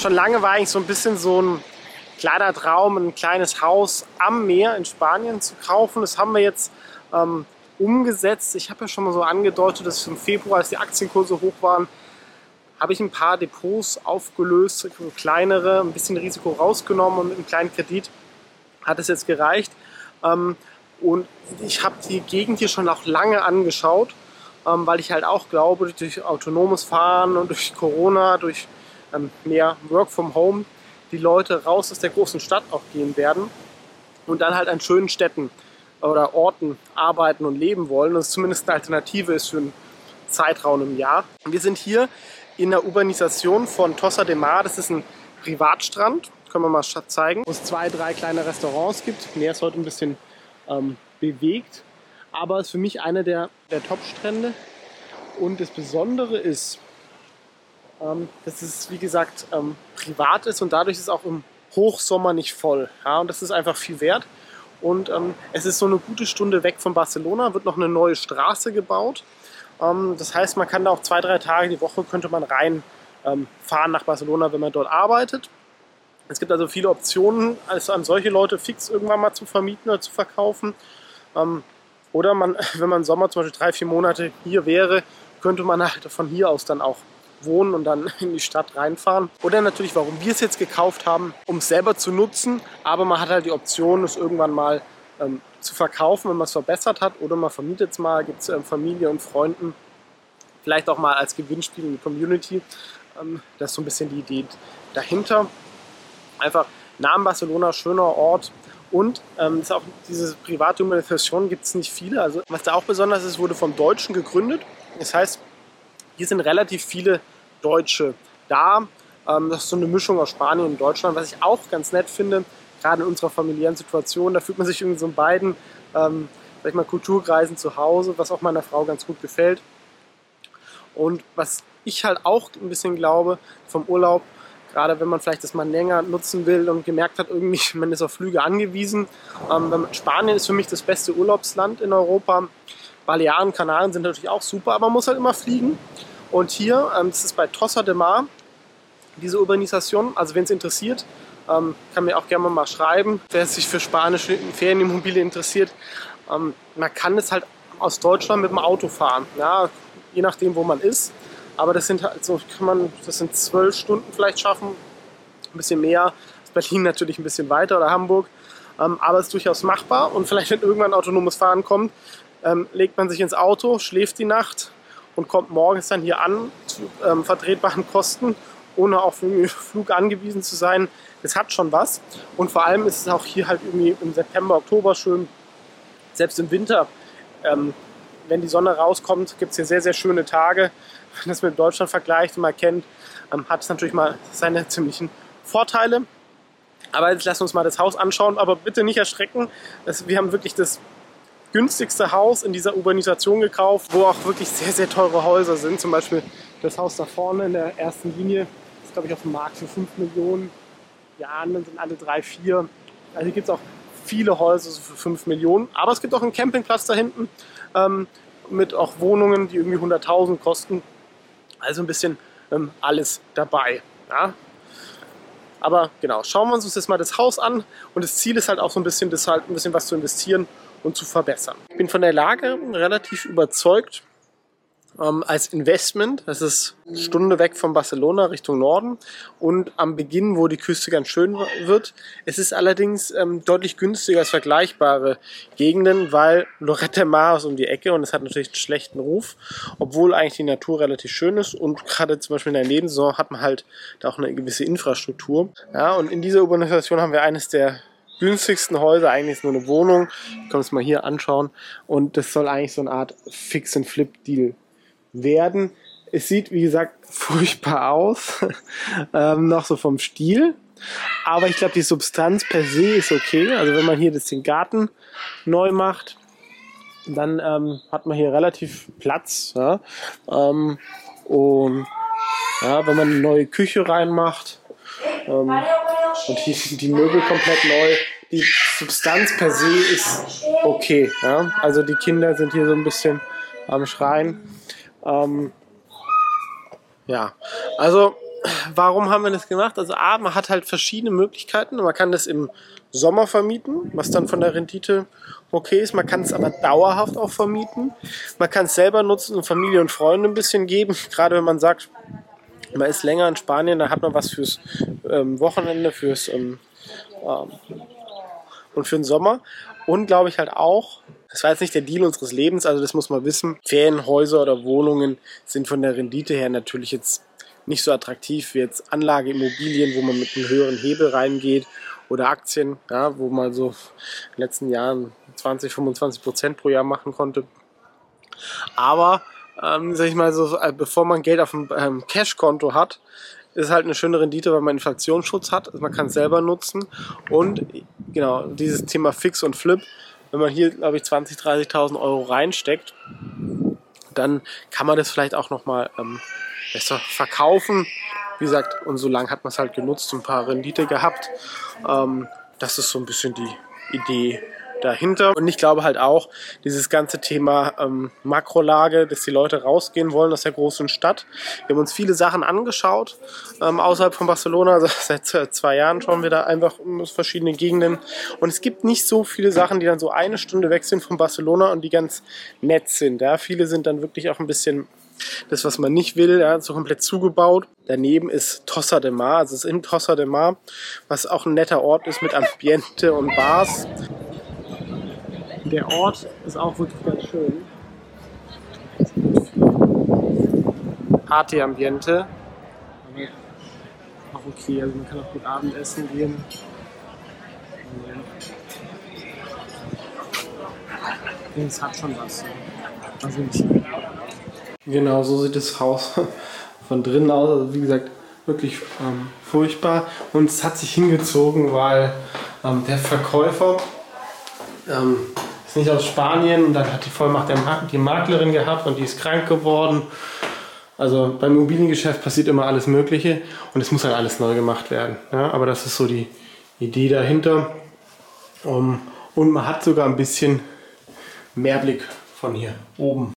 schon lange war eigentlich so ein bisschen so ein kleiner Traum, ein kleines Haus am Meer in Spanien zu kaufen. Das haben wir jetzt ähm, umgesetzt. Ich habe ja schon mal so angedeutet, dass im Februar, als die Aktienkurse hoch waren, habe ich ein paar Depots aufgelöst, kleinere, ein bisschen Risiko rausgenommen und mit einem kleinen Kredit hat es jetzt gereicht. Ähm, und ich habe die Gegend hier schon auch lange angeschaut, ähm, weil ich halt auch glaube, durch autonomes Fahren und durch Corona, durch mehr Work from Home, die Leute raus aus der großen Stadt auch gehen werden und dann halt an schönen Städten oder Orten arbeiten und leben wollen und es zumindest eine Alternative ist für einen Zeitraum im Jahr. Wir sind hier in der Urbanisation von Tossa de Mar. Das ist ein Privatstrand, können wir mal zeigen, wo es zwei, drei kleine Restaurants gibt. Meer ist heute ein bisschen ähm, bewegt, aber es ist für mich einer der, der Top-Strände. Und das Besondere ist, ähm, dass es wie gesagt ähm, privat ist und dadurch ist es auch im Hochsommer nicht voll. Ja, und das ist einfach viel wert. Und ähm, es ist so eine gute Stunde weg von Barcelona, wird noch eine neue Straße gebaut. Ähm, das heißt, man kann da auch zwei, drei Tage die Woche könnte man rein ähm, nach Barcelona, wenn man dort arbeitet. Es gibt also viele Optionen, also an solche Leute fix irgendwann mal zu vermieten oder zu verkaufen. Ähm, oder man, wenn man im Sommer zum Beispiel drei, vier Monate hier wäre, könnte man halt von hier aus dann auch wohnen und dann in die Stadt reinfahren. Oder natürlich, warum wir es jetzt gekauft haben, um es selber zu nutzen. Aber man hat halt die Option, es irgendwann mal ähm, zu verkaufen, wenn man es verbessert hat. Oder man vermietet es mal, gibt es ähm, Familie und Freunden. Vielleicht auch mal als Gewinnspiel in die Community. Ähm, das ist so ein bisschen die Idee dahinter. Einfach Namen Barcelona, schöner Ort. Und ähm, ist auch diese private Manifestation gibt es nicht viele. Also was da auch besonders ist, wurde vom Deutschen gegründet. Das heißt, hier sind relativ viele Deutsche da. Ähm, das ist so eine Mischung aus Spanien und Deutschland, was ich auch ganz nett finde, gerade in unserer familiären Situation. Da fühlt man sich irgendwie so in beiden ähm, sag ich mal, Kulturkreisen zu Hause, was auch meiner Frau ganz gut gefällt. Und was ich halt auch ein bisschen glaube vom Urlaub, gerade wenn man vielleicht das mal länger nutzen will und gemerkt hat, irgendwie man ist auf Flüge angewiesen. Ähm, Spanien ist für mich das beste Urlaubsland in Europa. Balearen, Kanaren sind natürlich auch super, aber man muss halt immer fliegen. Und hier, ähm, das ist bei Tossa de Mar, diese Urbanisation, also wenn es interessiert, ähm, kann mir auch gerne mal schreiben, wer sich für spanische Ferienimmobilien interessiert. Ähm, man kann es halt aus Deutschland mit dem Auto fahren, ja, je nachdem, wo man ist. Aber das sind halt so, kann man, das sind zwölf Stunden vielleicht schaffen, ein bisschen mehr. Berlin natürlich ein bisschen weiter oder Hamburg. Ähm, aber es ist durchaus machbar und vielleicht, wenn irgendwann autonomes Fahren kommt, ähm, legt man sich ins Auto, schläft die Nacht und kommt morgens dann hier an zu ähm, vertretbaren Kosten, ohne auf den Flug angewiesen zu sein. Es hat schon was. Und vor allem ist es auch hier halt irgendwie im September, Oktober schön. Selbst im Winter, ähm, wenn die Sonne rauskommt, gibt es hier sehr, sehr schöne Tage. Wenn man das mit Deutschland vergleicht und mal kennt, ähm, hat es natürlich mal seine ziemlichen Vorteile. Aber jetzt wir uns mal das Haus anschauen. Aber bitte nicht erschrecken. wir haben wirklich das günstigste Haus in dieser Urbanisation gekauft, wo auch wirklich sehr, sehr teure Häuser sind. Zum Beispiel das Haus da vorne in der ersten Linie ist, glaube ich, auf dem Markt für 5 Millionen. Die anderen sind alle 3, 4. Also hier gibt es auch viele Häuser für 5 Millionen. Aber es gibt auch einen Campingplatz da hinten ähm, mit auch Wohnungen, die irgendwie 100.000 kosten. Also ein bisschen ähm, alles dabei. Ja? Aber genau, schauen wir uns jetzt mal das Haus an. Und das Ziel ist halt auch so ein bisschen, das halt ein bisschen was zu investieren und zu verbessern. Ich bin von der Lage relativ überzeugt ähm, als Investment. Das ist Stunde weg von Barcelona Richtung Norden und am Beginn, wo die Küste ganz schön wird. Es ist allerdings ähm, deutlich günstiger als vergleichbare Gegenden, weil Lorette Mar ist um die Ecke und es hat natürlich einen schlechten Ruf, obwohl eigentlich die Natur relativ schön ist und gerade zum Beispiel in der Nebensaison hat man halt da auch eine gewisse Infrastruktur. Ja, und in dieser Urbanisation haben wir eines der günstigsten Häuser. Eigentlich ist nur eine Wohnung. Ich kann es mal hier anschauen. Und das soll eigentlich so eine Art Fix-and-Flip-Deal werden. Es sieht, wie gesagt, furchtbar aus. ähm, noch so vom Stil. Aber ich glaube, die Substanz per se ist okay. Also wenn man hier das den Garten neu macht, dann ähm, hat man hier relativ Platz. Ja? Ähm, und ja, wenn man eine neue Küche reinmacht, ähm, und die, die Möbel komplett neu. Die Substanz per se ist okay. Ja? Also die Kinder sind hier so ein bisschen am Schreien. Ähm, ja, also warum haben wir das gemacht? Also A, man hat halt verschiedene Möglichkeiten. Man kann das im Sommer vermieten, was dann von der Rendite okay ist. Man kann es aber dauerhaft auch vermieten. Man kann es selber nutzen und Familie und Freunde ein bisschen geben. Gerade wenn man sagt, man ist länger in Spanien, dann hat man was fürs ähm, Wochenende, fürs ähm, ähm, und für den Sommer. Und glaube ich halt auch, das war jetzt nicht der Deal unseres Lebens, also das muss man wissen. Ferienhäuser oder Wohnungen sind von der Rendite her natürlich jetzt nicht so attraktiv wie jetzt Anlageimmobilien, wo man mit einem höheren Hebel reingeht oder Aktien, ja, wo man so in den letzten Jahren 20, 25 Prozent pro Jahr machen konnte. Aber, ähm, sag ich mal so, äh, bevor man Geld auf dem ähm, Cash-Konto hat, ist halt eine schöne Rendite, weil man Inflationsschutz hat. Also man kann es selber nutzen. Und genau, dieses Thema Fix und Flip, wenn man hier, glaube ich, 20.000, 30.000 Euro reinsteckt, dann kann man das vielleicht auch nochmal ähm, besser verkaufen. Wie gesagt, und so lange hat man es halt genutzt, ein paar Rendite gehabt. Ähm, das ist so ein bisschen die Idee dahinter. Und ich glaube halt auch, dieses ganze Thema ähm, Makrolage, dass die Leute rausgehen wollen aus der großen Stadt. Wir haben uns viele Sachen angeschaut ähm, außerhalb von Barcelona. Also seit zwei Jahren schauen wir da einfach aus verschiedenen Gegenden. Und es gibt nicht so viele Sachen, die dann so eine Stunde weg sind von Barcelona und die ganz nett sind. Ja. Viele sind dann wirklich auch ein bisschen das, was man nicht will, ja, so komplett zugebaut. Daneben ist Tossa de Mar, also es ist in Tossa de Mar, was auch ein netter Ort ist mit Ambiente und Bars der Ort ist auch wirklich ganz schön. Party-Ambiente. Aber auch okay, also man kann auch gut Abendessen gehen. Es hat schon was. Also. Genau, so sieht das Haus von drinnen aus. Also wie gesagt, wirklich ähm, furchtbar. Und es hat sich hingezogen, weil ähm, der Verkäufer ähm, ist nicht aus Spanien und dann hat die Vollmacht der die Maklerin gehabt und die ist krank geworden. Also beim Immobiliengeschäft passiert immer alles Mögliche und es muss halt alles neu gemacht werden. Ja, aber das ist so die Idee dahinter. Um, und man hat sogar ein bisschen mehr Blick von hier oben.